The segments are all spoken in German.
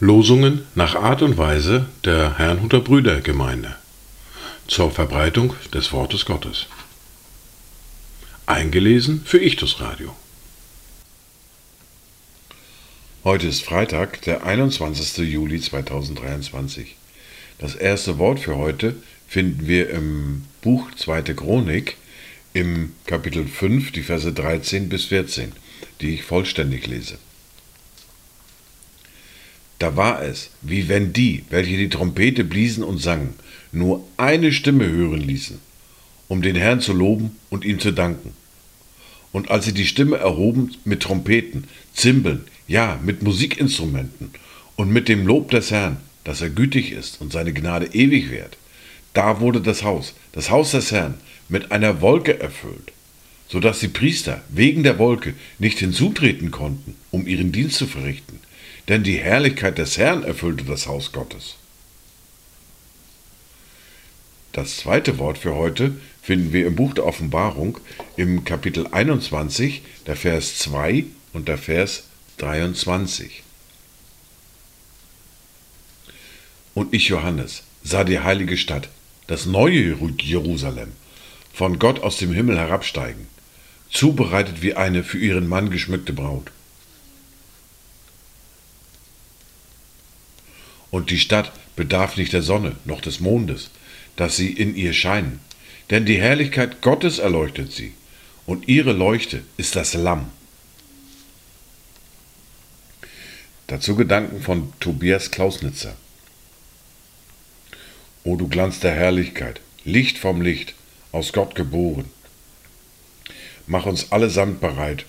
Losungen nach Art und Weise der Herrnhuter Brüdergemeinde zur Verbreitung des Wortes Gottes. Eingelesen für Ichtus Radio. Heute ist Freitag, der 21. Juli 2023. Das erste Wort für heute finden wir im Buch 2. Chronik im Kapitel 5, die Verse 13 bis 14, die ich vollständig lese. Da war es, wie wenn die, welche die Trompete bliesen und sangen, nur eine Stimme hören ließen, um den Herrn zu loben und ihm zu danken. Und als sie die Stimme erhoben mit Trompeten, Zimbeln, ja, mit Musikinstrumenten und mit dem Lob des Herrn, dass er gütig ist und seine Gnade ewig währt, da wurde das Haus, das Haus des Herrn, mit einer Wolke erfüllt, so dass die Priester wegen der Wolke nicht hinzutreten konnten, um ihren Dienst zu verrichten, denn die Herrlichkeit des Herrn erfüllte das Haus Gottes. Das zweite Wort für heute finden wir im Buch der Offenbarung im Kapitel 21, der Vers 2 und der Vers 23. Und ich, Johannes, sah die heilige Stadt, das neue Jerusalem, von Gott aus dem Himmel herabsteigen, zubereitet wie eine für ihren Mann geschmückte Braut. Und die Stadt bedarf nicht der Sonne noch des Mondes, dass sie in ihr scheinen, denn die Herrlichkeit Gottes erleuchtet sie, und ihre Leuchte ist das Lamm. Dazu Gedanken von Tobias Klausnitzer. O du Glanz der Herrlichkeit, Licht vom Licht, aus Gott geboren. Mach uns allesamt bereit,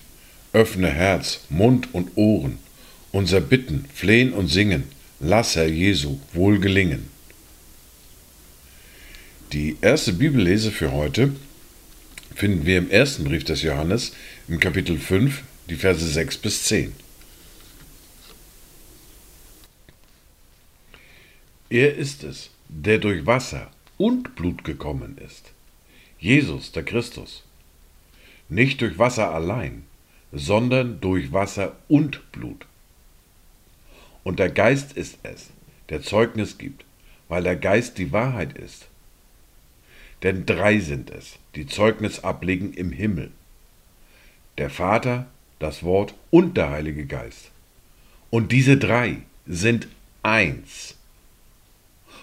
öffne Herz, Mund und Ohren, unser Bitten, Flehen und Singen, lass Herr Jesu wohl gelingen. Die erste Bibellese für heute finden wir im ersten Brief des Johannes im Kapitel 5, die Verse 6 bis 10. Er ist es, der durch Wasser und Blut gekommen ist. Jesus, der Christus. Nicht durch Wasser allein, sondern durch Wasser und Blut. Und der Geist ist es, der Zeugnis gibt, weil der Geist die Wahrheit ist. Denn drei sind es, die Zeugnis ablegen im Himmel. Der Vater, das Wort und der Heilige Geist. Und diese drei sind eins.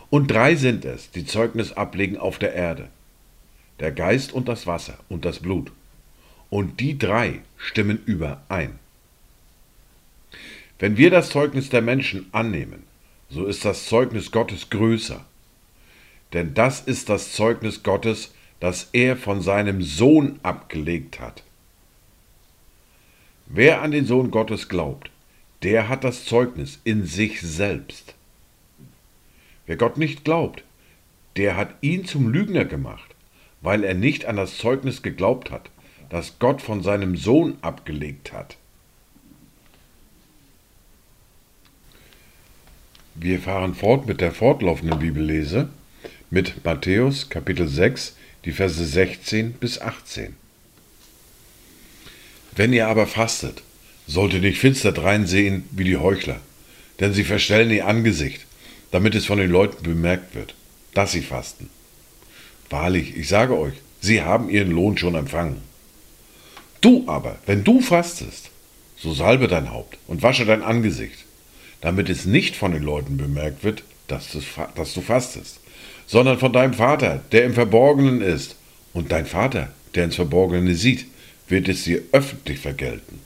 Und drei sind es, die Zeugnis ablegen auf der Erde. Der Geist und das Wasser und das Blut. Und die drei stimmen überein. Wenn wir das Zeugnis der Menschen annehmen, so ist das Zeugnis Gottes größer. Denn das ist das Zeugnis Gottes, das er von seinem Sohn abgelegt hat. Wer an den Sohn Gottes glaubt, der hat das Zeugnis in sich selbst. Wer Gott nicht glaubt, der hat ihn zum Lügner gemacht, weil er nicht an das Zeugnis geglaubt hat, das Gott von seinem Sohn abgelegt hat. Wir fahren fort mit der fortlaufenden Bibellese mit Matthäus Kapitel 6, die Verse 16 bis 18. Wenn ihr aber fastet, sollt ihr nicht finster dreinsehen wie die Heuchler, denn sie verstellen ihr Angesicht, damit es von den Leuten bemerkt wird, dass sie fasten. Wahrlich, ich sage euch, sie haben ihren Lohn schon empfangen. Du aber, wenn du fastest, so salbe dein Haupt und wasche dein Angesicht, damit es nicht von den Leuten bemerkt wird, dass du, fastest, sondern von deinem Vater, der im Verborgenen ist. Und dein Vater, der ins Verborgene sieht, wird es dir öffentlich vergelten.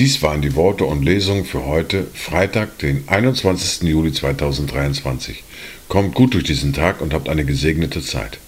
Dies waren die Worte und Lesungen für heute, Freitag, den 21. Juli 2023. Kommt gut durch diesen Tag und habt eine gesegnete Zeit.